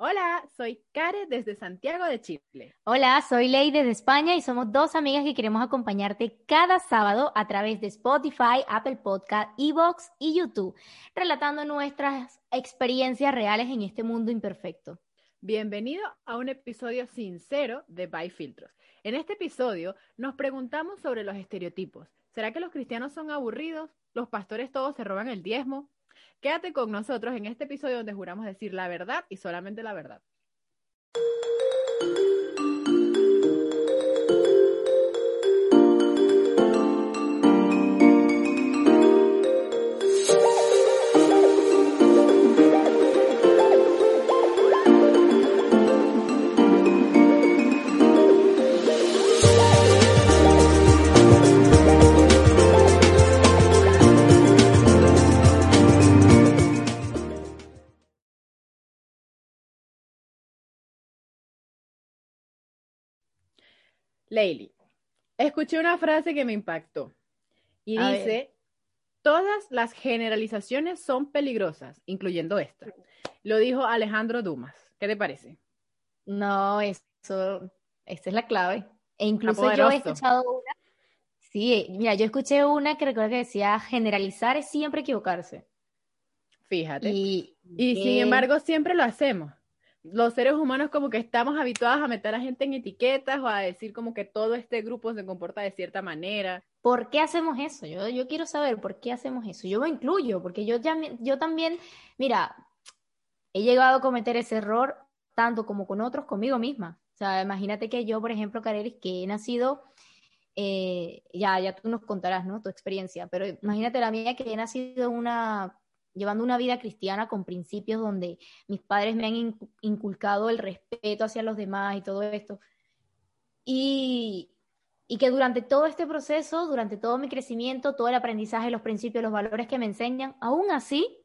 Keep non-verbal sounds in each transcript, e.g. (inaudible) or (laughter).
Hola, soy Kare desde Santiago de Chile. Hola, soy Ley desde España y somos dos amigas que queremos acompañarte cada sábado a través de Spotify, Apple Podcast, Evox y YouTube, relatando nuestras experiencias reales en este mundo imperfecto. Bienvenido a un episodio sincero de By Filtros. En este episodio nos preguntamos sobre los estereotipos. ¿Será que los cristianos son aburridos? ¿Los pastores todos se roban el diezmo? Quédate con nosotros en este episodio donde juramos decir la verdad y solamente la verdad. Leili, escuché una frase que me impactó y dice, todas las generalizaciones son peligrosas, incluyendo esta. Lo dijo Alejandro Dumas. ¿Qué te parece? No, eso, es la clave. E incluso yo he escuchado una, sí, mira, yo escuché una que recuerdo que decía, generalizar es siempre equivocarse. Fíjate. Y, sin embargo, siempre lo hacemos los seres humanos como que estamos habituados a meter a gente en etiquetas o a decir como que todo este grupo se comporta de cierta manera. ¿Por qué hacemos eso? Yo, yo quiero saber por qué hacemos eso. Yo me incluyo, porque yo, ya, yo también, mira, he llegado a cometer ese error tanto como con otros, conmigo misma. O sea, imagínate que yo, por ejemplo, Carelis, que he nacido, eh, ya, ya tú nos contarás, ¿no? Tu experiencia, pero imagínate la mía que he nacido una llevando una vida cristiana con principios donde mis padres me han inculcado el respeto hacia los demás y todo esto. Y, y que durante todo este proceso, durante todo mi crecimiento, todo el aprendizaje, los principios, los valores que me enseñan, aún así,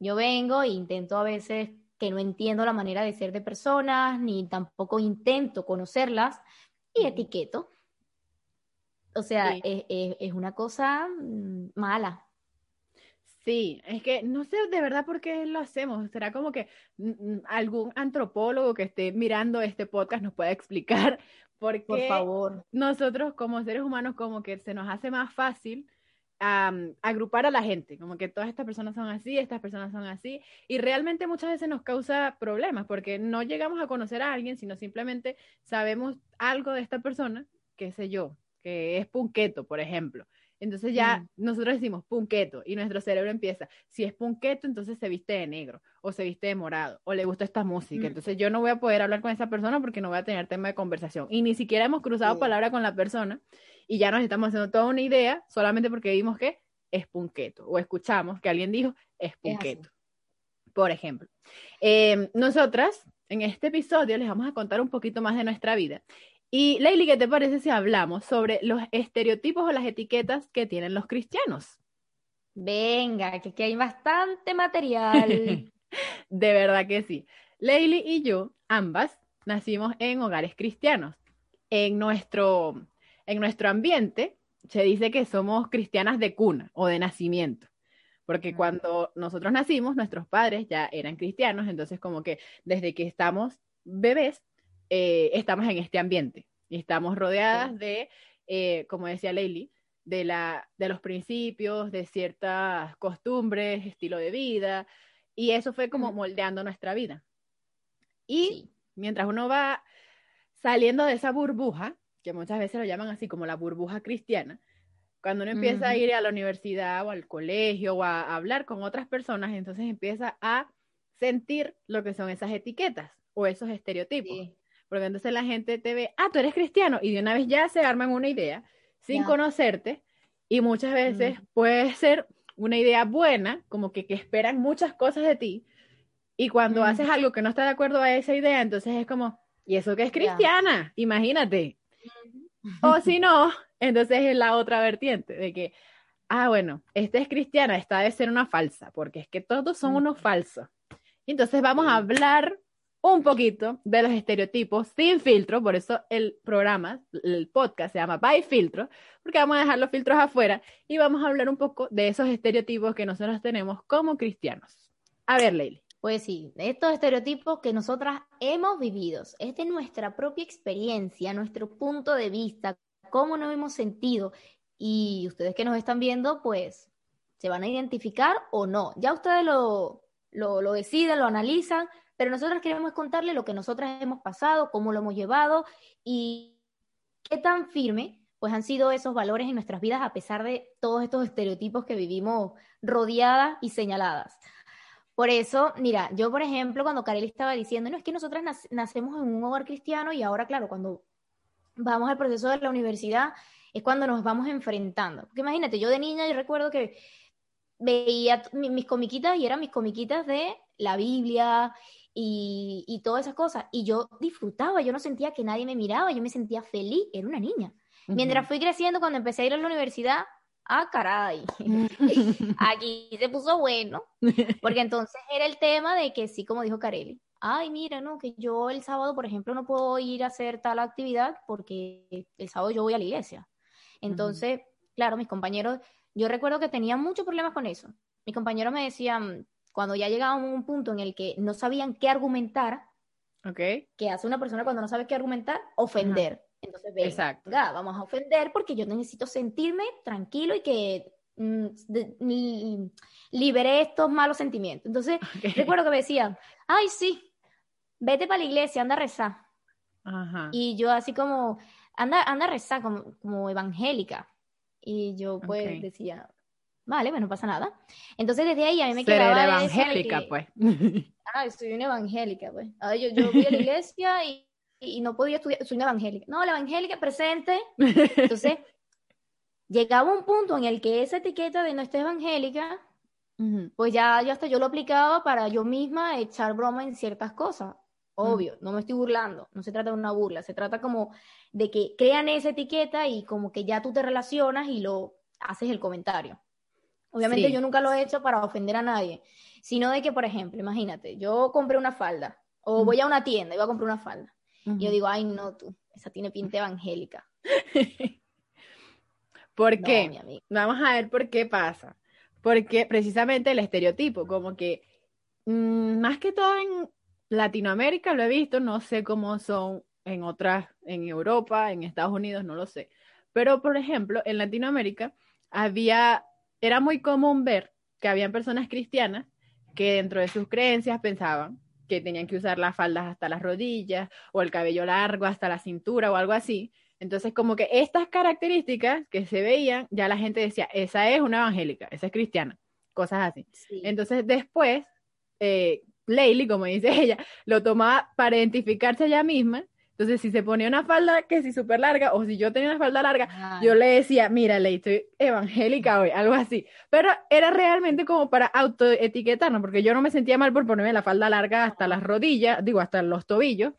yo vengo e intento a veces que no entiendo la manera de ser de personas, ni tampoco intento conocerlas, y etiqueto. O sea, es, es, una cosa mm, mala, Sí, es que no sé de verdad por qué lo hacemos. Será como que mm, mm, algún antropólogo que esté mirando este podcast nos pueda explicar (laughs) por qué favor. nosotros como seres humanos como que se nos hace más fácil agrupar a la gente, como que todas estas personas son así, estas personas son así, y realmente muchas veces nos causa problemas porque no llegamos a conocer a alguien, sino simplemente sabemos algo de esta persona, qué sé yo, que es punqueto, por ejemplo entonces ya mm. nosotros decimos punqueto y nuestro cerebro empieza, si es punqueto, entonces se viste de negro o se viste de morado o le gusta esta música. Mm. Entonces yo no voy a poder hablar con esa persona porque no voy a tener tema de conversación. Y ni siquiera hemos cruzado palabra con la persona y ya nos estamos haciendo toda una idea solamente porque vimos que es punqueto o escuchamos que alguien dijo es punqueto. Por ejemplo, em, nosotras en este episodio les vamos a contar un poquito más de nuestra vida y Leili, ¿qué te parece si hablamos sobre los estereotipos o las etiquetas que tienen los cristianos? Venga, que aquí hay bastante material. (laughs) de verdad que sí. Leili y yo, ambas, nacimos en hogares cristianos. En nuestro, en nuestro ambiente se dice que somos cristianas de cuna o de nacimiento porque cuando nosotros nacimos, nuestros padres ya eran cristianos, entonces como que desde que estamos bebés eh, estamos en este ambiente y estamos rodeadas de, eh, como decía Leili, de, la, de los principios, de ciertas costumbres, estilo de vida, y eso fue como moldeando nuestra vida. Y mientras uno va saliendo de esa burbuja, que muchas veces lo llaman así como la burbuja cristiana, cuando uno empieza a ir a la universidad o al colegio o a, hablar con otras personas, entonces empieza a sentir lo que son esas etiquetas o esos estereotipos. Porque entonces la gente te ve, ah, tú eres cristiano, y de una vez ya se arman una idea sin conocerte, y muchas veces puede ser una idea buena, como que, que esperan muchas cosas de ti, Y cuando Mm. haces algo que no está de acuerdo a esa idea, entonces es como, ¿y eso que es cristiana? Imagínate. O si no, entonces es la otra vertiente de que, ah, bueno, esta es cristiana, esta debe ser una falsa, porque es que todos son Mm. unos falsos. Y entonces vamos a hablar un poquito de los estereotipos sin filtro, por eso el programa, el podcast se llama By Filtro, porque vamos a dejar los filtros afuera y vamos a hablar un poco de esos estereotipos que nosotros tenemos como cristianos. A ver, Leili. Pues sí, estos estereotipos que nosotras hemos vivido, es de nuestra propia experiencia, nuestro punto de vista, cómo nos hemos sentido. Y ustedes que nos están viendo, pues se van a identificar o no. Ya ustedes lo, lo deciden, lo analizan, pero nosotros queremos contarles lo que nosotras hemos pasado, cómo lo hemos llevado y qué tan firme pues han sido esos valores en nuestras vidas a pesar de todos estos estereotipos que vivimos rodeadas y señaladas. Por eso, mira, yo por ejemplo, cuando Kareli estaba diciendo, no, es que nosotras nac- nacemos en un hogar cristiano y ahora, claro, cuando vamos al proceso de la universidad es cuando nos vamos enfrentando. Porque imagínate, yo de niña yo recuerdo que veía mis comiquitas y eran mis comiquitas de la Biblia y, y todas esas cosas. Y yo disfrutaba, yo no sentía que nadie me miraba, yo me sentía feliz, era una niña. Mientras fui creciendo, cuando empecé a ir a la universidad, ah, caray, (laughs) (laughs) aquí se puso bueno, porque entonces era el tema de que sí, como dijo Carelli, ay, mira, no, que yo el sábado, por ejemplo, no puedo ir a hacer tal actividad porque el sábado yo voy a la iglesia. Entonces, claro, mis compañeros, yo recuerdo que tenían muchos problemas con eso. Mis compañeros me decían, cuando ya llegábamos a un punto en el que no sabían qué argumentar, ¿Ok? que hace una persona cuando no sabe qué argumentar, ofender. Entonces, venga, Exacto. vamos a ofender porque yo necesito sentirme tranquilo y que mm, de- li- libere estos malos sentimientos. Entonces, recuerdo que me decían, ay, sí, vete para la iglesia, anda a rezar. Ajá. Y yo así como, anda, anda a rezar como, como evangélica. Y yo pues decía, vale, bueno, no pasa nada. Entonces desde ahí a mí me quedaba evangélica, que, pues. (laughs) Ay, soy una evangélica, pues. Ay, yo, yo voy a la iglesia y, y no podía estudiar, soy una evangélica. No, la evangélica presente. Entonces, llegaba un punto en el que esa etiqueta de no estar evangélica, pues ya, ya hasta yo lo aplicaba para yo misma echar broma en ciertas cosas. Obvio, no me estoy burlando, no se trata de una burla, se trata como de que crean esa etiqueta y como que ya tú te relacionas y lo haces el comentario. Obviamente Sí. yo nunca lo he hecho para ofender a nadie, sino de que, por ejemplo, imagínate, yo compré una falda o voy a una tienda y voy a comprar una falda. Y yo digo, ay, no, tú, esa tiene pinta evangélica. (laughs) ¿Por No, qué? mi. Vamos a ver por qué pasa. Porque precisamente el estereotipo, como que mm, más que todo en Latinoamérica lo he visto, no sé cómo son en otras, en Europa, en Estados Unidos, no lo sé. Pero, por ejemplo, en Latinoamérica había, era muy común ver que habían personas cristianas que dentro de sus creencias pensaban que tenían que usar las faldas hasta las rodillas o el cabello largo hasta la cintura o algo así. Entonces, como que estas características que se veían, ya la gente decía, esa es una evangélica, esa es cristiana, cosas así. Sí. Entonces, después, eh, Leili, como dice (laughs) ella, lo tomaba para identificarse ella misma. Entonces, si se ponía una falda que si súper larga, o si yo tenía una falda larga, Ay, yo le decía, mira, Leili, estoy evangélica hoy, algo así. Pero era realmente como para autoetiquetarnos, porque yo no me sentía mal por ponerme la falda larga hasta las rodillas, digo, hasta los tobillos.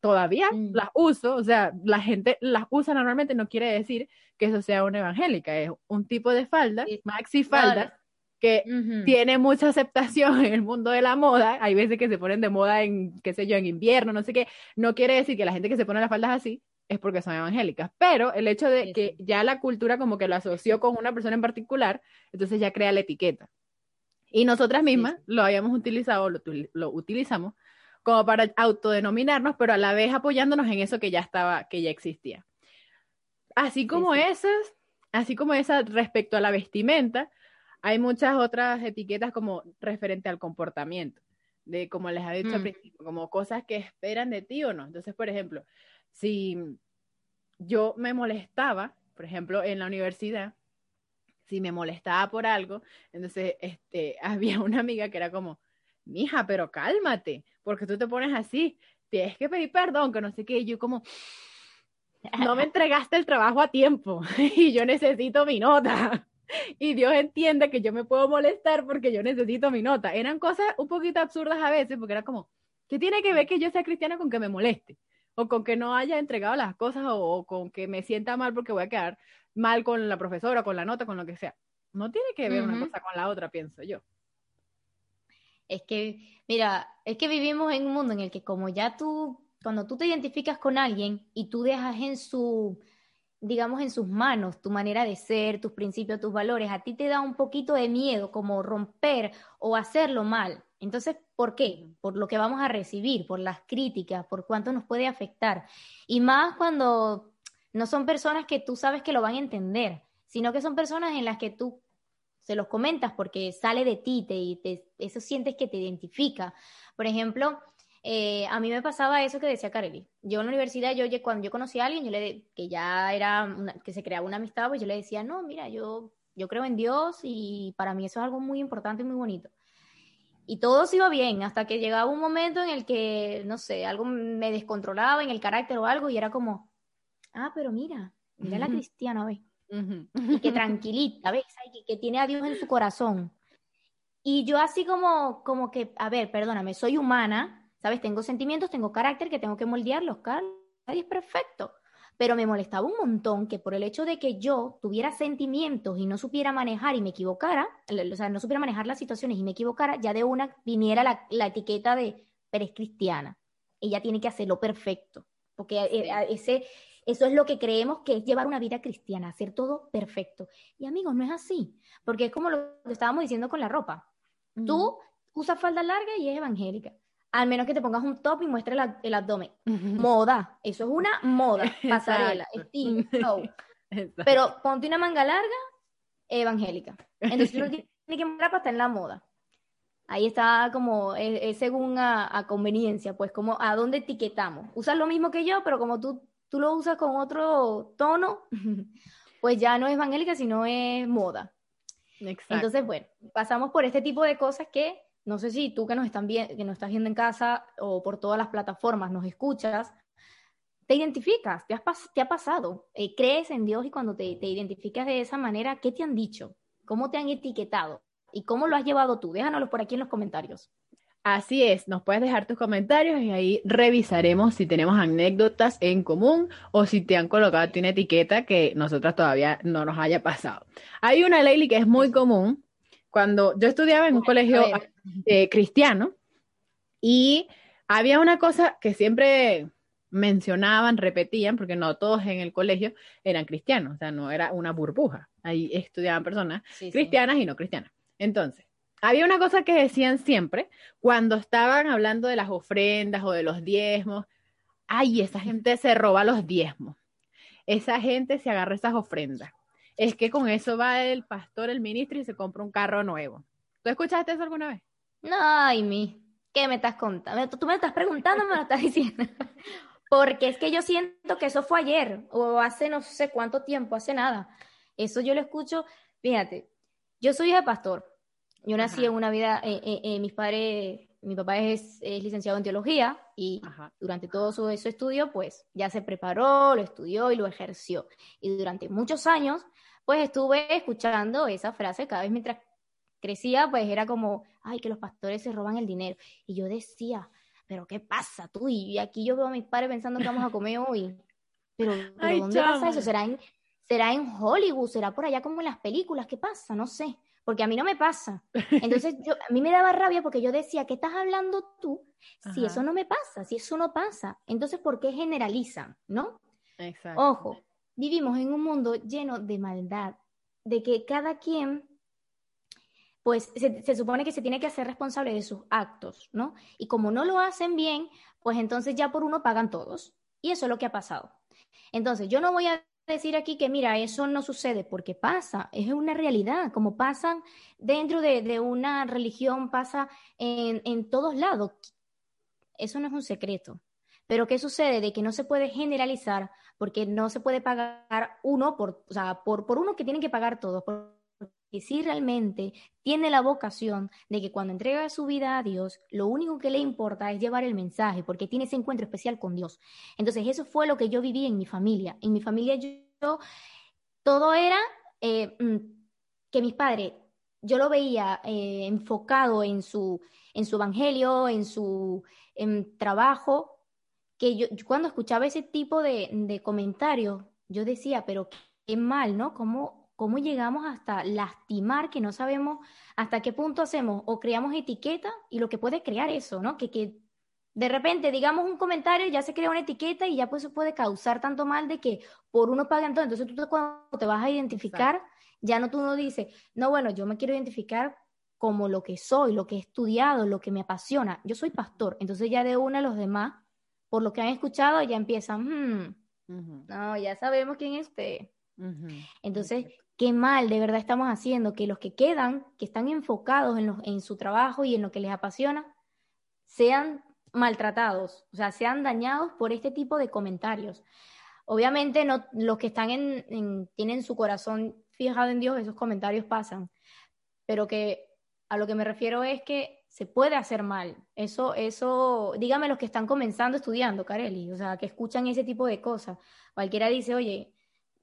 Todavía Mm. las uso, o sea, la gente las usa normalmente, no quiere decir que eso sea una evangélica, es un tipo de falda, Sí. maxi falda, Claro. Que tiene mucha aceptación (laughs) en el mundo de la moda. Hay veces que se ponen de moda en, qué sé yo, en invierno, no sé qué. No quiere decir que la gente que se pone las faldas así es porque son evangélicas, pero el hecho de Sí, que ya la cultura como que lo asoció con una persona en particular, entonces ya crea la etiqueta. Y nosotras mismas sí. lo habíamos utilizado, lo, lo utilizamos como para autodenominarnos, pero a la vez apoyándonos en eso que ya estaba, que ya existía. Así como esas, así como esas respecto a la vestimenta, hay muchas otras etiquetas como referente al comportamiento, de como les había dicho al Mm. principio, como cosas que esperan de ti o no. Entonces, por ejemplo, si yo me molestaba, por ejemplo, en la universidad, si me molestaba por algo, entonces este, (laughs) había una amiga que era como, mija, pero cálmate, porque tú te pones así, tienes que pedir perdón, que no sé qué, y yo como, no me (laughs) entregaste el trabajo a tiempo (laughs) y yo necesito mi nota. Y Dios entiende que yo me puedo molestar porque yo necesito mi nota. Eran cosas un poquito absurdas a veces porque era como, ¿qué tiene que ver que yo sea cristiana con que me moleste? O con que no haya entregado las cosas o, con que me sienta mal porque voy a quedar mal con la profesora, con la nota, con lo que sea. No tiene que ver una cosa con la otra, pienso yo. Es que, mira, es que vivimos en un mundo en el que como ya tú, cuando tú te identificas con alguien y tú dejas en su, digamos, en sus manos tu manera de ser, tus principios, tus valores, a ti te da un poquito de miedo como romper o hacerlo mal. Entonces, ¿por qué? Por lo que vamos a recibir, por las críticas, por cuánto nos puede afectar. Y más cuando no son personas que tú sabes que lo van a entender, sino que son personas en las que tú se los comentas porque sale de ti, te, te, eso sientes que te identifica. Por ejemplo, eh, a mí me pasaba eso que decía Kareli. Yo en la universidad, yo cuando yo conocí a alguien, yo le, que ya era, que se creaba una amistad, pues yo le decía, no, mira, yo, yo creo en Dios y para mí eso es algo muy importante y muy bonito. Y todo se iba bien, hasta que llegaba un momento en el que, no sé, algo me descontrolaba en el carácter o algo y era como, ah, pero mira, mira la cristiana, ¿ves? Y que tranquilita, ¿ves? Que, que tiene a Dios en su corazón. Y yo así como, como que, a ver, perdóname, soy humana, ¿sabes? Tengo sentimientos, tengo carácter que tengo que moldearlos, Carlos. Nadie es perfecto. Pero me molestaba un montón que por el hecho de que yo tuviera sentimientos y no supiera manejar y me equivocara, o sea, no supiera manejar las situaciones y me equivocara, ya de una viniera la, la etiqueta de, pero es cristiana. Ella tiene que hacerlo perfecto. Porque eh, ese, eso es lo que creemos que es llevar una vida cristiana, hacer todo perfecto. Y amigos, no es así, porque es como lo que estábamos diciendo con la ropa. Tú usas falda larga y es evangélica. Al menos que te pongas un top y muestres el, abdomen. Moda. Eso es una moda. (laughs) Pasarela, estilo, Pero ponte una manga larga, evangélica. Entonces uno (laughs) tiene que mostrar para estar en la moda. Ahí está como, es, según a, a, conveniencia, pues como a dónde etiquetamos. Usas lo mismo que yo, pero como tú tú lo usas con otro tono, (laughs) pues ya no es evangélica, sino es moda. Exacto. Entonces, bueno, pasamos por este tipo de cosas que no sé si tú que nos, están que nos estás viendo en casa o por todas las plataformas nos escuchas, te identificas, te, has te ha pasado, eh, crees en Dios y cuando te, te identificas de esa manera, ¿qué te han dicho? ¿Cómo te han etiquetado? ¿Y cómo lo has llevado tú? Déjanoslo por aquí en los comentarios. Así es, nos puedes dejar tus comentarios y ahí revisaremos si tenemos anécdotas en común o si te han colocado una etiqueta que nosotras todavía no nos haya pasado. Hay una ley que es muy común. Cuando yo estudiaba en un colegio eh, cristiano y había una cosa que siempre mencionaban, repetían, porque no todos en el colegio eran cristianos, o sea, no era una burbuja. Ahí estudiaban personas cristianas y no cristianas. Entonces, había una cosa que decían siempre cuando estaban hablando de las ofrendas o de los diezmos. Ay, esa gente se roba los diezmos. Esa gente se agarra esas ofrendas. Es que con eso va el pastor, el ministro y se compra un carro nuevo. ¿Tú escuchaste eso alguna vez? No, ay, mi. ¿Qué me estás contando? Tú me estás preguntando, me lo estás diciendo. (laughs) Porque es que yo siento que eso fue ayer o hace no sé cuánto tiempo, hace nada. Eso yo lo escucho. Fíjate, yo soy hija de pastor yo nací en una vida, eh, eh, eh, mis padres, mi papá es, licenciado en teología y durante todo su, su, estudio, pues ya se preparó, lo estudió y lo ejerció. Y durante muchos años, pues estuve escuchando esa frase cada vez mientras crecía, pues era como, ay, que los pastores se roban el dinero. Y yo decía, pero ¿qué pasa tú? Y aquí yo veo a mis padres pensando que vamos a comer hoy. Pero, (laughs) ¿dónde pasa eso? ¿Será en, ¿Será en Hollywood? ¿Será por allá como en las películas? ¿Qué pasa? No sé porque a mí no me pasa. Entonces, yo, a mí me daba rabia porque yo decía, ¿qué estás hablando tú si eso no me pasa? Si eso no pasa. Entonces, ¿por qué generalizan? ¿No? Exacto. Ojo, vivimos en un mundo lleno de maldad, de que cada quien, pues se, supone que se tiene que hacer responsable de sus actos, ¿no? Y como no lo hacen bien, pues entonces ya por uno pagan todos. Y eso es lo que ha pasado. Entonces, yo no voy a decir aquí que, mira, eso no sucede porque pasa, es una realidad, como pasan dentro de, una religión, pasa en, en, todos lados. Eso no es un secreto. Pero ¿qué sucede? De que no se puede generalizar porque no se puede pagar uno por, o sea, por, por uno que tienen que pagar todos. Porque si realmente tiene la vocación de que cuando entrega su vida a Dios, lo único que le importa es llevar el mensaje, porque tiene ese encuentro especial con Dios. Entonces, eso fue lo que yo viví en mi familia. En mi familia yo, todo era, eh, mm, que mis padres, yo lo veía eh, enfocado en su, en su evangelio, en su en trabajo, que yo, cuando escuchaba ese tipo de, de comentarios, yo decía, pero qué mal, ¿no? ¿Cómo, ¿Cómo llegamos hasta lastimar que no sabemos hasta qué punto hacemos o creamos etiqueta y lo que puede crear eso, ¿no? Que, que de repente digamos un comentario, ya se crea una etiqueta y ya pues eso puede causar tanto mal de que por uno paga todo. Entonces tú cuando te vas a identificar, ya no tú no dices, no, bueno, yo me quiero identificar como lo que soy, lo que he estudiado, lo que me apasiona. Yo soy pastor, entonces ya de una a los demás, por lo que han escuchado, ya empiezan, hmm, no, ya sabemos quién es usted. Entonces, qué mal de verdad estamos haciendo que los que quedan, que están enfocados en, en su trabajo y en lo que les apasiona, sean maltratados, o sea, sean dañados por este tipo de comentarios. Obviamente, no, los que están en, tienen su corazón fijado en Dios, esos comentarios pasan, pero que a lo que me refiero es que se puede hacer mal. Eso, eso, dígame los que están comenzando estudiando, Carelli, o sea, que escuchan ese tipo de cosas. Cualquiera dice, oye,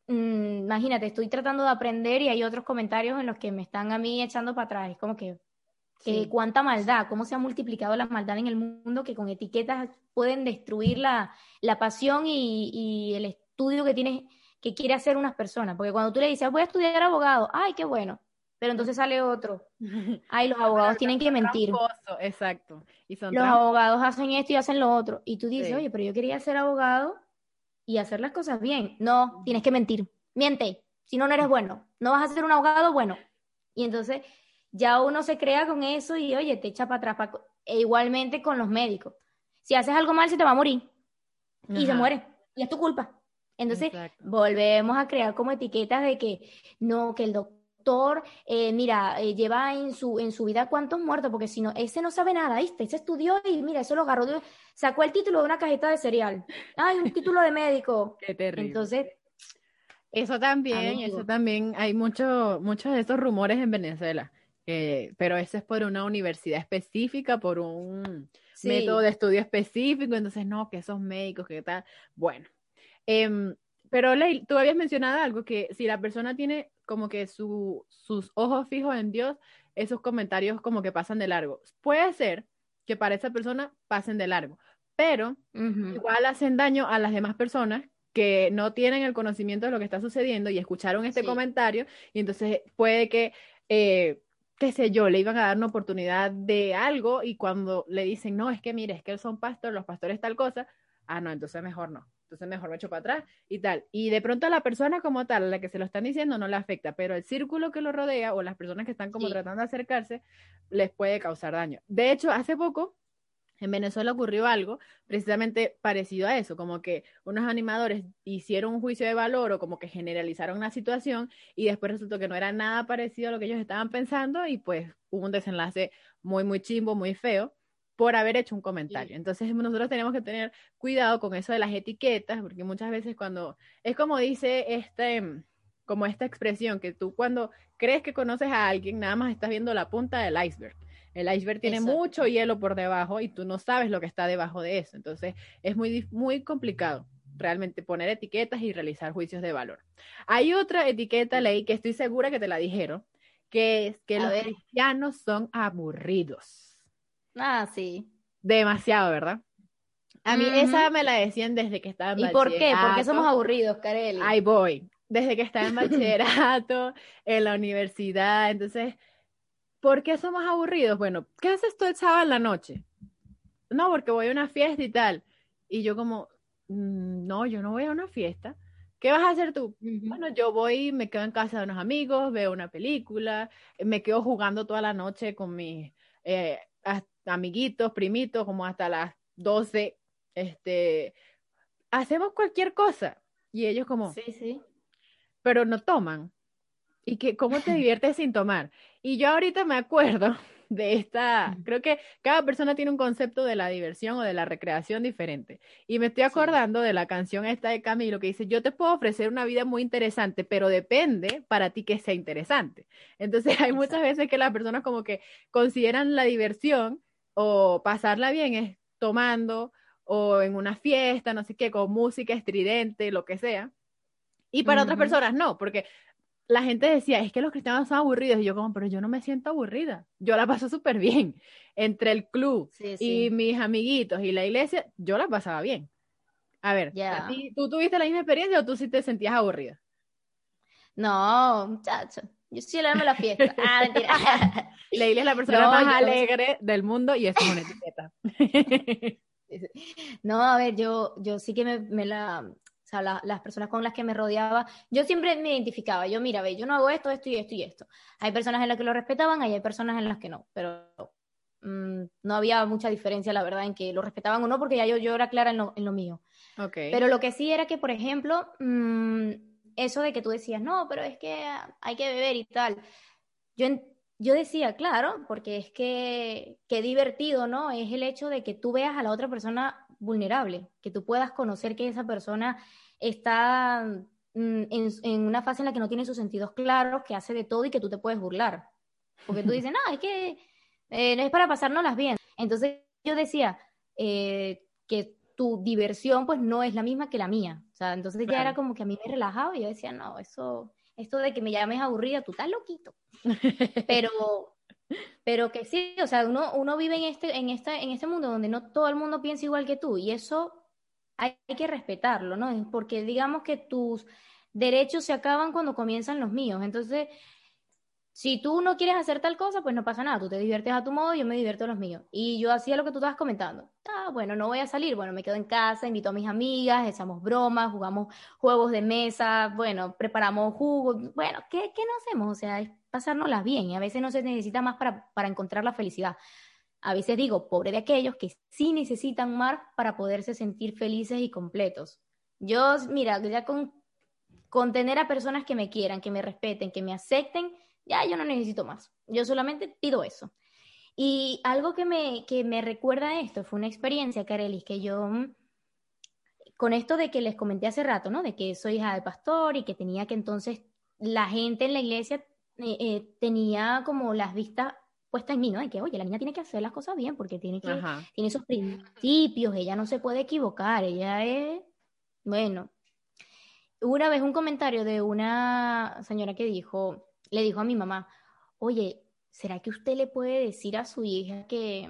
Mm, imagínate, estoy tratando de aprender y hay otros comentarios en los que me están a mí echando para atrás. Es como que, cuánta maldad, cómo se ha multiplicado la maldad en el mundo que con etiquetas pueden destruir la, la pasión y, y, el estudio que tiene, que quiere hacer unas personas. Porque cuando tú le dices, voy a estudiar abogado, ay, qué bueno. Pero entonces sale otro. (laughs) Ay, los abogados tienen que mentir. Exacto. Y son los abogados hacen esto y hacen lo otro. Y tú dices, oye, pero yo quería ser abogado y hacer las cosas bien. No, tienes que mentir. Miente. Si no, no eres bueno. No vas a ser un abogado bueno. Y entonces ya uno se crea con eso y, oye, te echa para atrás. E igualmente con los médicos. Si haces algo mal, se te va a morir. Y se muere. Y es tu culpa. Entonces, volvemos a crear como etiquetas de que no, que el doctor, eh, mira, eh, lleva en su, en su vida cuántos muertos, porque si no, ese no sabe nada, ¿viste? Ese estudió y mira, eso lo agarró de, sacó el título de una cajeta de cereal. Ay, un título de médico. (laughs) Qué terrible. Entonces, eso también, eso también, hay mucho, muchos de esos rumores en Venezuela, pero eso es por una universidad específica, por un método de estudio específico, entonces no, que esos médicos, que tal, bueno. Em, pero Leil, tú habías mencionado algo, que si la persona tiene como que su, sus ojos fijos en Dios, esos comentarios como que pasan de largo. Puede ser que para esa persona pasen de largo, pero igual hacen daño a las demás personas que no tienen el conocimiento de lo que está sucediendo y escucharon este comentario y entonces puede que, eh, qué sé yo, le iban a dar una oportunidad de algo y cuando le dicen, no, es que mire, es que son pastores, los pastores tal cosa, ah, no, entonces mejor no, entonces mejor me echo para atrás y tal. Y de pronto a la persona como tal, a la que se lo están diciendo, no le afecta, pero el círculo que lo rodea o las personas que están como tratando de acercarse, les puede causar daño. De hecho, hace poco en Venezuela ocurrió algo precisamente parecido a eso, como que unos animadores hicieron un juicio de valor o como que generalizaron la situación y después resultó que no era nada parecido a lo que ellos estaban pensando y pues hubo un desenlace muy, muy chimbo, muy feo por haber hecho un comentario. Entonces nosotros tenemos que tener cuidado con eso de las etiquetas, porque muchas veces cuando es como dice este como esta expresión que tú cuando crees que conoces a alguien nada más estás viendo la punta del iceberg. El iceberg tiene mucho hielo por debajo y tú no sabes lo que está debajo de eso. Entonces es muy, muy complicado realmente poner etiquetas y realizar juicios de valor. Hay otra etiqueta, ley, que estoy segura que te la dijeron, que es que los cristianos son aburridos. Ah, sí. Demasiado, ¿verdad? A mí esa me la decían desde que estaba en ¿Y por qué? ¿Por qué somos aburridos, Kareli? Ahí voy. Desde que estaba en bachillerato, (laughs) en la universidad. Entonces, ¿Por qué somos aburridos? Bueno, ¿qué haces tú el sábado en la noche? No, porque voy a una fiesta y tal. Y yo como, mm, no, yo no voy a una fiesta. ¿Qué vas a hacer tú? Bueno, yo voy, me quedo en casa de unos amigos, veo una película, me quedo jugando toda la noche con mis eh, amiguitos, primitos, como hasta las 12. Este, hacemos cualquier cosa. Y ellos como, sí, sí. Pero no toman. ¿Y que, cómo te diviertes sin tomar? Y yo ahorita me acuerdo (laughs) de esta, creo que cada persona tiene un concepto de la diversión o de la recreación diferente. Y me estoy acordando de la canción esta de Camilo que dice, yo te puedo ofrecer una vida muy interesante, pero depende para ti que sea interesante. Entonces (laughs) hay muchas veces que las personas como que consideran la diversión o pasarla bien es tomando o en una fiesta, no sé qué, con música estridente, lo que sea. Y para otras personas no, porque la gente decía, es que los cristianos son aburridos. Y yo como, pero yo no me siento aburrida. Yo la paso súper bien. (laughs) Entre el club y mis amiguitos y la iglesia, yo la pasaba bien. A ver, ¿tú tuviste la misma experiencia o tú sí te sentías aburrida? No, muchacho. Yo sí le la fiesta. Ah, mentira. (laughs) Leila es la persona más alegre del mundo y eso es una etiqueta. (laughs) no, a ver, yo, yo sí que me, la, o sea, las personas con las que me rodeaba, yo siempre me identificaba, yo mira, ve, yo no hago esto, esto y esto y esto. Hay personas en las que lo respetaban y hay personas en las que no, pero mm, no había mucha diferencia, la verdad, en que lo respetaban o no, porque ya yo, yo era clara en lo, en lo mío. Okay. Pero lo que sí era que, por ejemplo, mmm, eso de que tú decías, no, pero es que hay que beber y tal. Yo, yo decía, claro, porque es que qué divertido, ¿no? Es el hecho de que tú veas a la otra persona vulnerable, que tú puedas conocer que esa persona está mm, en, una fase en la que no tiene sus sentidos claros, que hace de todo y que tú te puedes burlar. Porque tú dices, (laughs) no, es que eh, no es para pasárnoslas bien. Entonces yo decía eh, que tu diversión pues no es la misma que la mía. O sea, entonces ya era como que a mí me relajaba y yo decía, no, eso, esto de que me llames aburrida, tú estás loquito. (laughs) pero, pero que sí, o sea, uno, uno vive en este, en, esta, en este mundo donde no todo el mundo piensa igual que tú y eso hay, hay que respetarlo, ¿no? Porque digamos que tus derechos se acaban cuando comienzan los míos. Entonces, si tú no quieres hacer tal cosa, pues no pasa nada, tú te diviertes a tu modo yo me divierto a los míos. Y yo hacía lo que tú estabas comentando. Ah, bueno, no voy a salir, bueno, me quedo en casa, invito a mis amigas, echamos bromas, jugamos juegos de mesa, bueno, preparamos jugos, bueno, ¿qué, qué no hacemos? O sea, es pasárnoslas bien y a veces no se necesita más para, para encontrar la felicidad. A veces digo, pobre de aquellos que sí necesitan más para poderse sentir felices y completos. Yo, mira, ya con, con tener a personas que me quieran, que me respeten, que me acepten, ya yo no necesito más. Yo solamente pido eso. Y algo que me, que me recuerda a esto fue una experiencia, Carelis, que yo, mm, con esto de que les comenté hace rato, ¿no? De que soy hija de pastor y que tenía que entonces la gente en la iglesia eh, eh, tenía como las vistas puestas en mí, ¿no? De que, oye, la niña tiene que hacer las cosas bien porque tiene, que, tiene esos principios, ella no se puede equivocar, ella es, bueno. Una vez un comentario de una señora que dijo, le dijo a mi mamá, oye, ¿será que usted le puede decir a su hija que,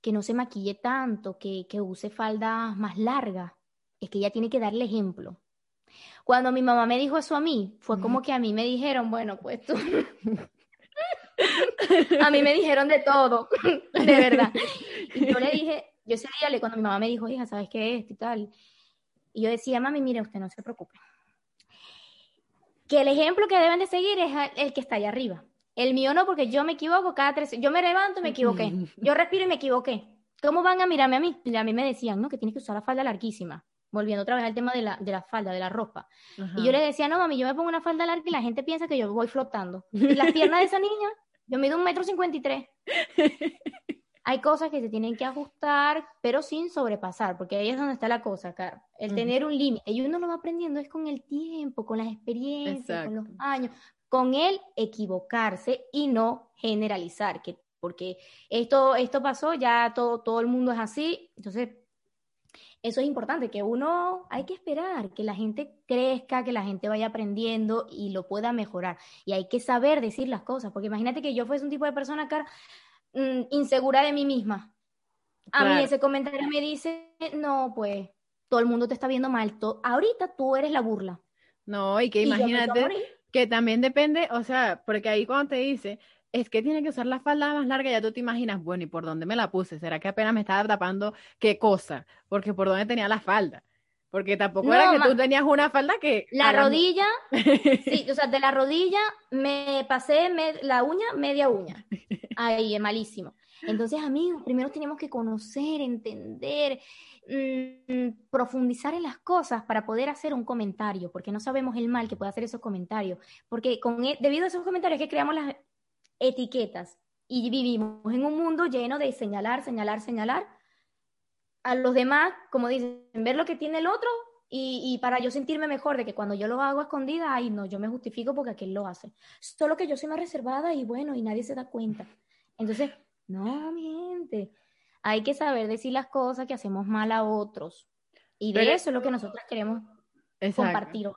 que no se maquille tanto, que, que use faldas más largas? Es que ella tiene que darle ejemplo. Cuando mi mamá me dijo eso a mí, fue como que a mí me dijeron, bueno, pues tú... (laughs) a mí me dijeron de todo, de verdad. Y yo le dije, yo ese día, cuando mi mamá me dijo, hija, ¿sabes qué es esto y tal? Y yo decía, mami, mire, usted no se preocupe que el ejemplo que deben de seguir es el que está allá arriba. El mío no, porque yo me equivoco cada tres, yo me levanto y me equivoqué, (laughs) yo respiro y me equivoqué. ¿Cómo van a mirarme a mí? Y a mí me decían, no, que tienes que usar la falda larguísima. Volviendo otra vez al tema de la, de la falda, de la ropa. Y yo le decía, no, mami, yo me pongo una falda larga y la gente piensa que yo voy flotando. Y las piernas de esa (laughs) niña, yo mido un metro cincuenta y tres. (laughs) hay cosas que se tienen que ajustar, pero sin sobrepasar, porque ahí es donde está la cosa, Car. El tener un límite. Y uno lo va aprendiendo es con el tiempo, con las experiencias, con los años, con el equivocarse y no generalizar, que, porque esto, esto pasó, ya todo, todo el mundo es así, entonces eso es importante, que uno hay que esperar, que la gente crezca, que la gente vaya aprendiendo y lo pueda mejorar. Y hay que saber decir las cosas, porque imagínate que yo fuese un tipo de persona, Car, Mm, insegura de mí misma. A mí ese comentario me dice, no, pues todo el mundo te está viendo mal. ahorita tú eres la burla. No, y que imagínate que también depende, o sea, porque ahí cuando te dice, es que tiene que usar la falda más larga, ya tú te imaginas, bueno, ¿y por dónde me la puse? ¿Será que apenas me estaba tapando qué cosa? Porque por dónde tenía la falda. Porque tampoco era que tú tenías una falda que... La rodilla, (laughs) sí, o sea, de la rodilla me pasé la uña, media uña. (laughs) Ahí, es malísimo. Entonces, amigos, primero tenemos que conocer, entender, mm, profundizar en las cosas para poder hacer un comentario, porque no sabemos el mal que puede hacer esos comentarios. Porque e, debido a esos comentarios que creamos las etiquetas y vivimos en un mundo lleno de señalar, señalar, señalar a los demás, como dicen, ver lo que tiene el otro y, para yo sentirme mejor de que cuando yo lo hago a escondida, ay, no, yo me justifico porque aquel lo hace. Solo que yo soy más reservada y bueno, y nadie se da cuenta. Entonces, no, miente. Hay que saber decir las cosas que hacemos mal a otros. Y de eso es lo que nosotros queremos compartir.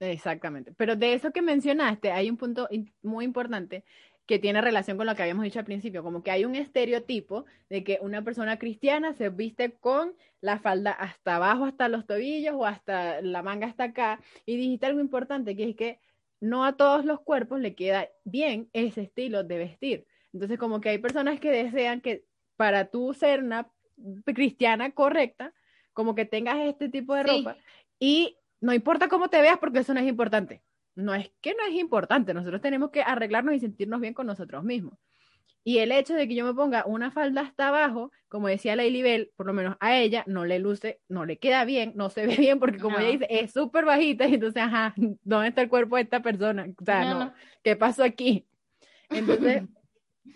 Exactamente. Pero de eso que mencionaste, hay un punto muy importante que tiene relación con lo que habíamos dicho al principio, como que hay un estereotipo de que una persona cristiana se viste con la falda hasta abajo, hasta los tobillos o hasta la manga hasta acá. Y dijiste algo importante, que es que no a todos los cuerpos le queda bien ese estilo de vestir. Entonces, como que hay personas que desean que para tú ser una cristiana correcta, como que tengas este tipo de ropa y no importa cómo te veas porque eso no es importante no es que no es importante, nosotros tenemos que arreglarnos y sentirnos bien con nosotros mismos. Y el hecho de que yo me ponga una falda hasta abajo, como decía Lady Bell, por lo menos a ella no le luce, no le queda bien, no se ve (laughs) bien, porque como ella dice, es súper bajita, y entonces, ajá, ¿dónde está el cuerpo de esta persona? O sea, no, ¿qué pasó aquí? Entonces, (laughs)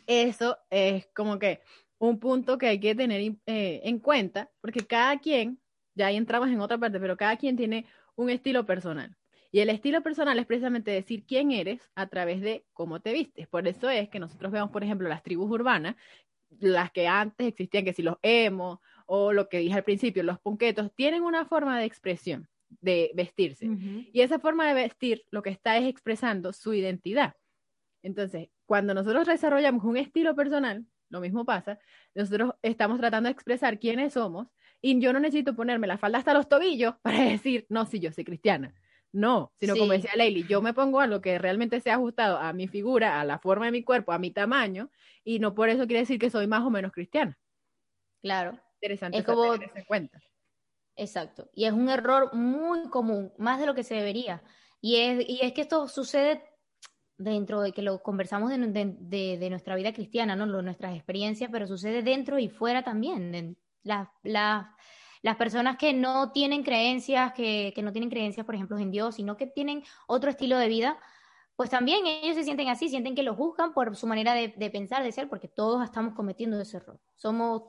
eso es como que un punto que hay que tener eh, en cuenta, porque cada quien, ya ahí entramos en otra parte, pero cada quien tiene un estilo personal. Y el estilo personal es precisamente decir quién eres a través de cómo te vistes. Por eso es que nosotros vemos, por ejemplo, las tribus urbanas, las que antes existían, que si los emos o lo que dije al principio, los punquetos, tienen una forma de expresión de vestirse. Y esa forma de vestir lo que está es expresando su identidad. Entonces, cuando nosotros desarrollamos un estilo personal, lo mismo pasa, nosotros estamos tratando de expresar quiénes somos y yo no necesito ponerme la falda hasta los tobillos (laughs) para decir, no, si yo soy cristiana. No, sino como decía Leili, yo me pongo a lo que realmente sea ajustado a mi figura, a la forma de mi cuerpo, a mi tamaño, y no por eso quiere decir que soy más o menos cristiana. Claro. Interesante es como... en cuenta. Exacto. Y es un error muy común, más de lo que se debería. Y es, y es que esto sucede dentro de que lo conversamos de, de, nuestra vida cristiana, ¿no? nuestras experiencias, pero sucede dentro y fuera también. Las, las las personas que no tienen creencias, que, no tienen creencias, por ejemplo, en Dios, sino que tienen otro estilo de vida, pues también ellos se sienten así, sienten que lo juzgan por su manera de, pensar, de ser, porque todos estamos cometiendo ese error. Somos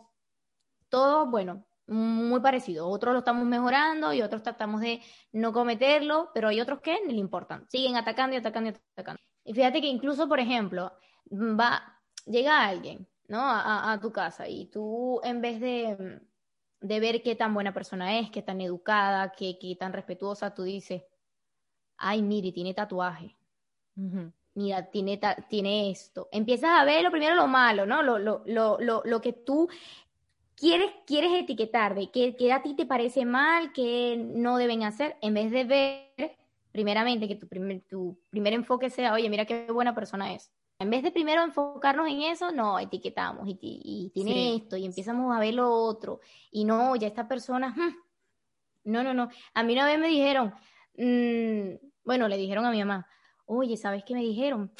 todos, bueno, muy parecidos. Otros lo estamos mejorando y otros tratamos de no cometerlo, pero hay otros que ni le importan. Siguen atacando y atacando y atacando. Y fíjate que incluso, por ejemplo, va, llega alguien, ¿no? a tu casa y tú en vez de de ver qué tan buena persona es, qué tan educada, qué, qué tan respetuosa, tú dices, ay, mire, tiene tatuaje. Mira, tiene, tiene esto. Empiezas a ver lo primero lo malo, ¿no? Lo, lo, lo, lo, que tú quieres, quieres etiquetar, de qué, a ti te parece mal, qué no deben hacer, en vez de ver, primeramente, que tu primer, tu primer enfoque sea, oye, mira qué buena persona es en vez de primero enfocarnos en eso, no, etiquetamos y, tiene esto y empezamos a ver lo otro. Y no, ya esta persona, hmm, no, no, no. A mí una vez me dijeron, mm, bueno, le dijeron a mi mamá, oye, ¿sabes qué me dijeron?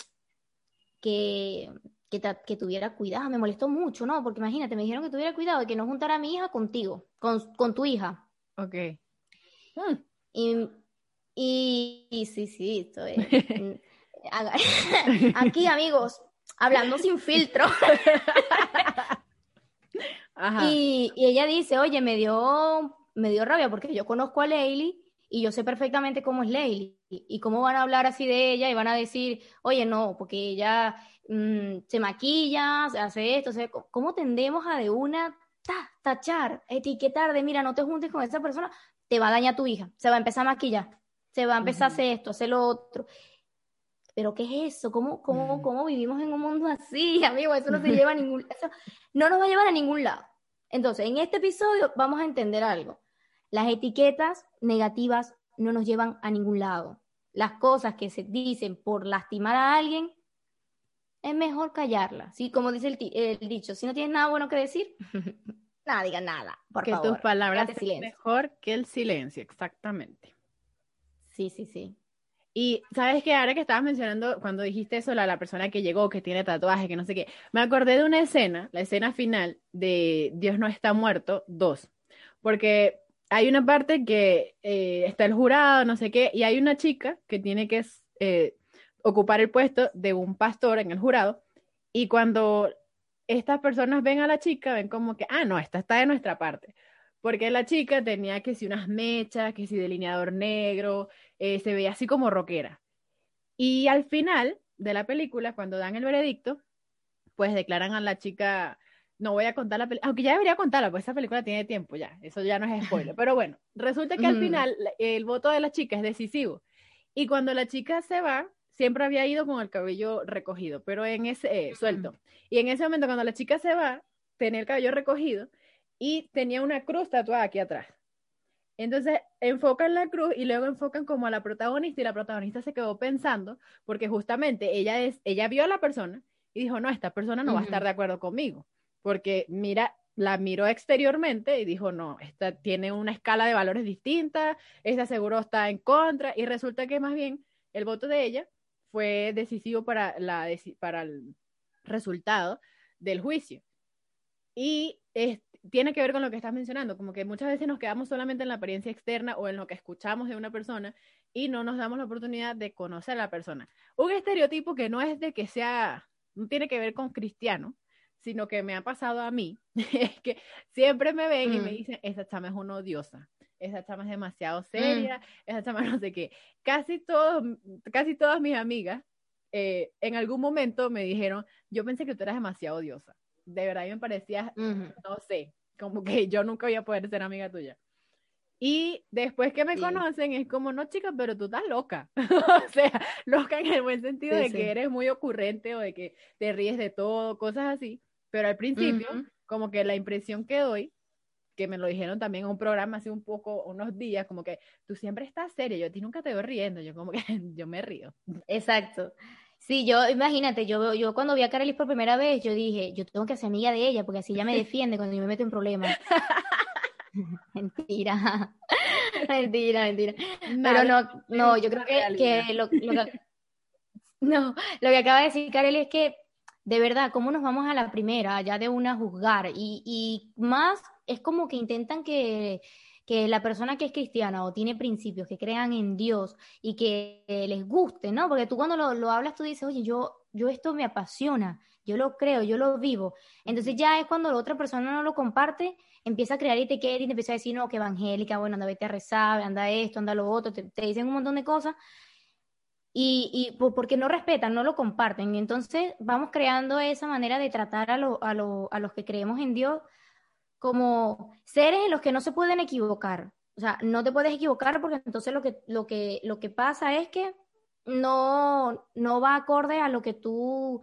Que, que, tuviera cuidado, me molestó mucho, ¿no? Porque imagínate, me dijeron que tuviera cuidado de que no juntara a mi hija contigo, con, tu hija. Ok. Hmm. Y, y, sí, sí, esto es. (laughs) (laughs) Aquí, amigos, hablando sin filtro. (laughs) Y, ella dice, oye, me dio, me dio rabia porque yo conozco a Leili y yo sé perfectamente cómo es Leili y cómo van a hablar así de ella y van a decir, oye, no, porque ella mm, se maquilla, hace esto, ¿cómo tendemos a de una tachar, etiquetar de, mira, no te juntes con esa persona, te va a dañar tu hija, se va a empezar a maquillar, se va a empezar a hacer esto, hacer lo otro pero ¿qué es eso? ¿Cómo, cómo, cómo vivimos en un mundo así, (laughs) amigo? Eso no se lleva a ningún eso no nos va a llevar a ningún lado. Entonces, en este episodio vamos a entender algo. Las etiquetas negativas no nos llevan a ningún lado. Las cosas que se dicen por lastimar a alguien, es mejor callarlas. ¿sí? Como dice el, dicho, si no tienes nada bueno que decir, (laughs) nada, diga nada. Por que tus palabras sean mejor que el silencio, exactamente. Sí, sí, sí. Y sabes que ahora que estabas mencionando, cuando dijiste eso, la, la persona que llegó, que tiene tatuaje, que no sé qué, me acordé de una escena, la escena final de Dios no está muerto, dos, porque hay una parte que eh, está el jurado, no sé qué, y hay una chica que tiene que eh, ocupar el puesto de un pastor en el jurado, y cuando estas personas ven a la chica, ven como que, ah, no, esta está de nuestra parte porque la chica tenía que si unas mechas, que si delineador negro, eh, se veía así como rockera. Y al final de la película, cuando dan el veredicto, pues declaran a la chica, no voy a contar la película, aunque ya debería contarla, pues esa película tiene tiempo ya, eso ya no es spoiler, pero bueno, resulta que al final el voto de la chica es decisivo. Y cuando la chica se va, siempre había ido con el cabello recogido, pero en ese, eh, suelto. Y en ese momento, cuando la chica se va, tenía el cabello recogido y tenía una cruz tatuada aquí atrás. Entonces enfocan la cruz y luego enfocan como a la protagonista y la protagonista se quedó pensando porque justamente ella es, ella vio a la persona y dijo, no, esta persona no va a estar de acuerdo conmigo, porque mira, la miró exteriormente y dijo, no, esta tiene una escala de valores distinta, esta seguro está en contra y resulta que más bien el voto de ella fue decisivo para, la, para el resultado del juicio. Y tiene que ver con lo que estás mencionando, como que muchas veces nos quedamos solamente en la apariencia externa o en lo que escuchamos de una persona y no nos damos la oportunidad de conocer a la persona. Un estereotipo que no es de que sea, no tiene que ver con cristiano, sino que me ha pasado a mí, (laughs) es que siempre me ven y me mm. dicen, esa chama es una odiosa, esa chama es demasiado seria, mm. esa chama (laughs) no sé qué. Casi, todos, casi todas mis amigas eh, en algún momento me dijeron, yo pensé que tú eras demasiado odiosa de verdad me parecía, no sé, como que yo nunca voy a poder ser amiga tuya. Y después que me conocen es como, no chica, pero tú estás loca. (laughs) o sea, loca en el buen sentido de que eres muy ocurrente o de que te ríes de todo, cosas así. Pero al principio, como que la impresión que doy, que me lo dijeron también en un programa hace un poco, unos días, como que tú siempre estás seria, yo a ti nunca te veo riendo, yo como que (laughs) yo me río. Exacto. Sí, yo, imagínate, yo, yo cuando vi a Carolis por primera vez, yo dije, yo tengo que ser amiga de ella, porque así ella me (laughs) defiende cuando yo me meto en problemas. (laughs) (laughs) mentira, mentira, mentira. Pero no, no, yo creo que, que, lo, que, no, lo que acaba de decir Carolis es que, de verdad, ¿cómo nos vamos a la primera, ya de una juzgar? Y, y más es como que intentan que que la persona que es cristiana o tiene principios, que crean en Dios y que les guste, ¿no? Porque tú cuando lo, hablas, tú dices, oye, yo, yo esto me apasiona, yo lo creo, yo lo vivo. Entonces ya es cuando la otra persona no lo comparte, empieza a crear etiquetas y te empieza a decir, no, que evangélica, bueno, anda, vete a rezar, anda esto, anda lo otro, te, dicen un montón de cosas. Y, y, porque no respetan, no lo comparten. Entonces vamos creando esa manera de tratar a, a, a los que creemos en Dios como seres en los que no se pueden equivocar. O sea, no te puedes equivocar porque entonces lo que, lo que, lo que pasa es que no, no va acorde a lo que tú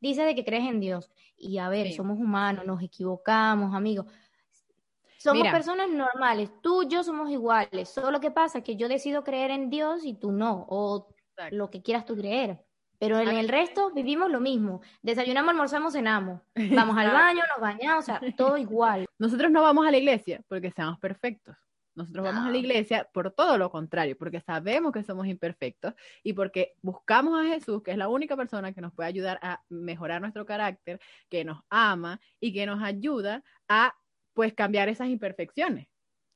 dices de que crees en Dios. Y a ver, somos humanos, nos equivocamos, amigos. Somos personas normales, tú y yo somos iguales. Solo que pasa es que yo decido creer en Dios y tú no, o lo que quieras tú creer. Pero en el resto vivimos lo mismo. Desayunamos, almorzamos, cenamos. (laughs) Vamos al baño, nos bañamos, o sea, todo igual. (laughs) Nosotros no vamos a la iglesia porque seamos perfectos. Nosotros vamos a la iglesia por todo lo contrario, porque sabemos que somos imperfectos y porque buscamos a Jesús, que es la única persona que nos puede ayudar a mejorar nuestro carácter, que nos ama y que nos ayuda a pues cambiar esas imperfecciones.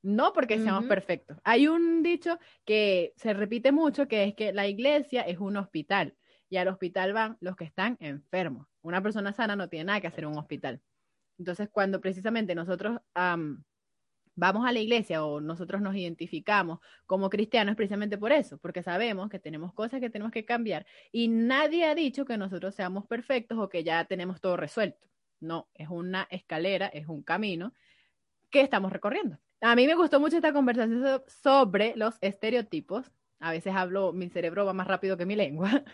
No porque seamos perfectos. Hay un dicho que se repite mucho que es que la iglesia es un hospital y al hospital van los que están enfermos. Una persona sana no tiene nada que hacer en un hospital. Entonces, cuando precisamente nosotros vamos a la iglesia o nosotros nos identificamos como cristianos, es precisamente por eso, porque sabemos que tenemos cosas que tenemos que cambiar y nadie ha dicho que nosotros seamos perfectos o que ya tenemos todo resuelto. No, es una escalera, es un camino que estamos recorriendo. A mí me gustó mucho esta conversación sobre los estereotipos a veces hablo, mi cerebro va más rápido que mi lengua.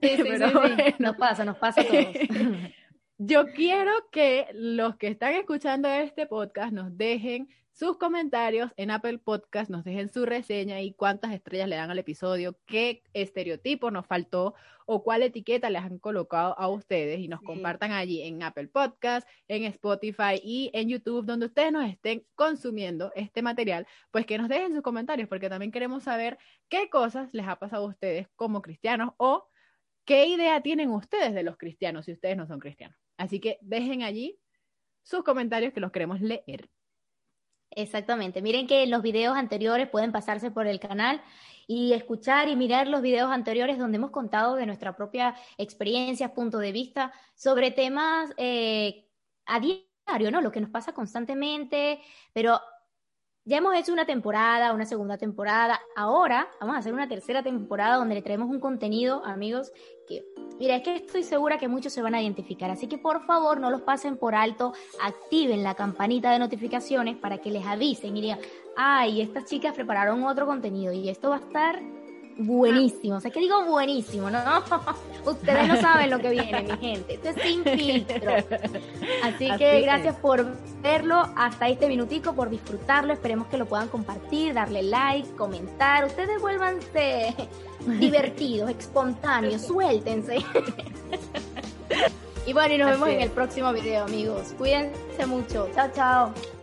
Sí, (laughs) sí, sí, Nos pasa, nos pasa a todos. (laughs) Yo quiero que los que están escuchando este podcast nos dejen sus comentarios en Apple Podcast, nos dejen su reseña y cuántas estrellas le dan al episodio, qué estereotipo nos faltó o cuál etiqueta les han colocado a ustedes y nos compartan allí en Apple Podcast, en Spotify y en YouTube, donde ustedes nos estén consumiendo este material, pues que nos dejen sus comentarios, porque también queremos saber qué cosas les ha pasado a ustedes como cristianos o qué idea tienen ustedes de los cristianos si ustedes no son cristianos. Así que dejen allí sus comentarios que los queremos leer. Exactamente. Miren que los videos anteriores pueden pasarse por el canal y escuchar y mirar los videos anteriores donde hemos contado de nuestra propia experiencia, punto de vista sobre temas eh, a diario, ¿no? Lo que nos pasa constantemente, pero ya hemos hecho una temporada, una segunda temporada. Ahora vamos a hacer una tercera temporada donde le traemos un contenido, amigos, que, mira, es que estoy segura que muchos se van a identificar. Así que por favor no los pasen por alto, activen la campanita de notificaciones para que les avisen y digan, ay, estas chicas prepararon otro contenido y esto va a estar buenísimo. O sea, que digo buenísimo, ¿no? (laughs) Ustedes no saben lo que viene, mi gente. Esto es sin filtro. Así, que gracias por verlo hasta este minutico, por disfrutarlo. Esperemos que lo puedan compartir, darle like, comentar. Ustedes vuélvanse (laughs) divertidos, espontáneos, suéltense. (laughs) y bueno, y nos vemos en el próximo video, amigos. Cuídense mucho. Chao, chao.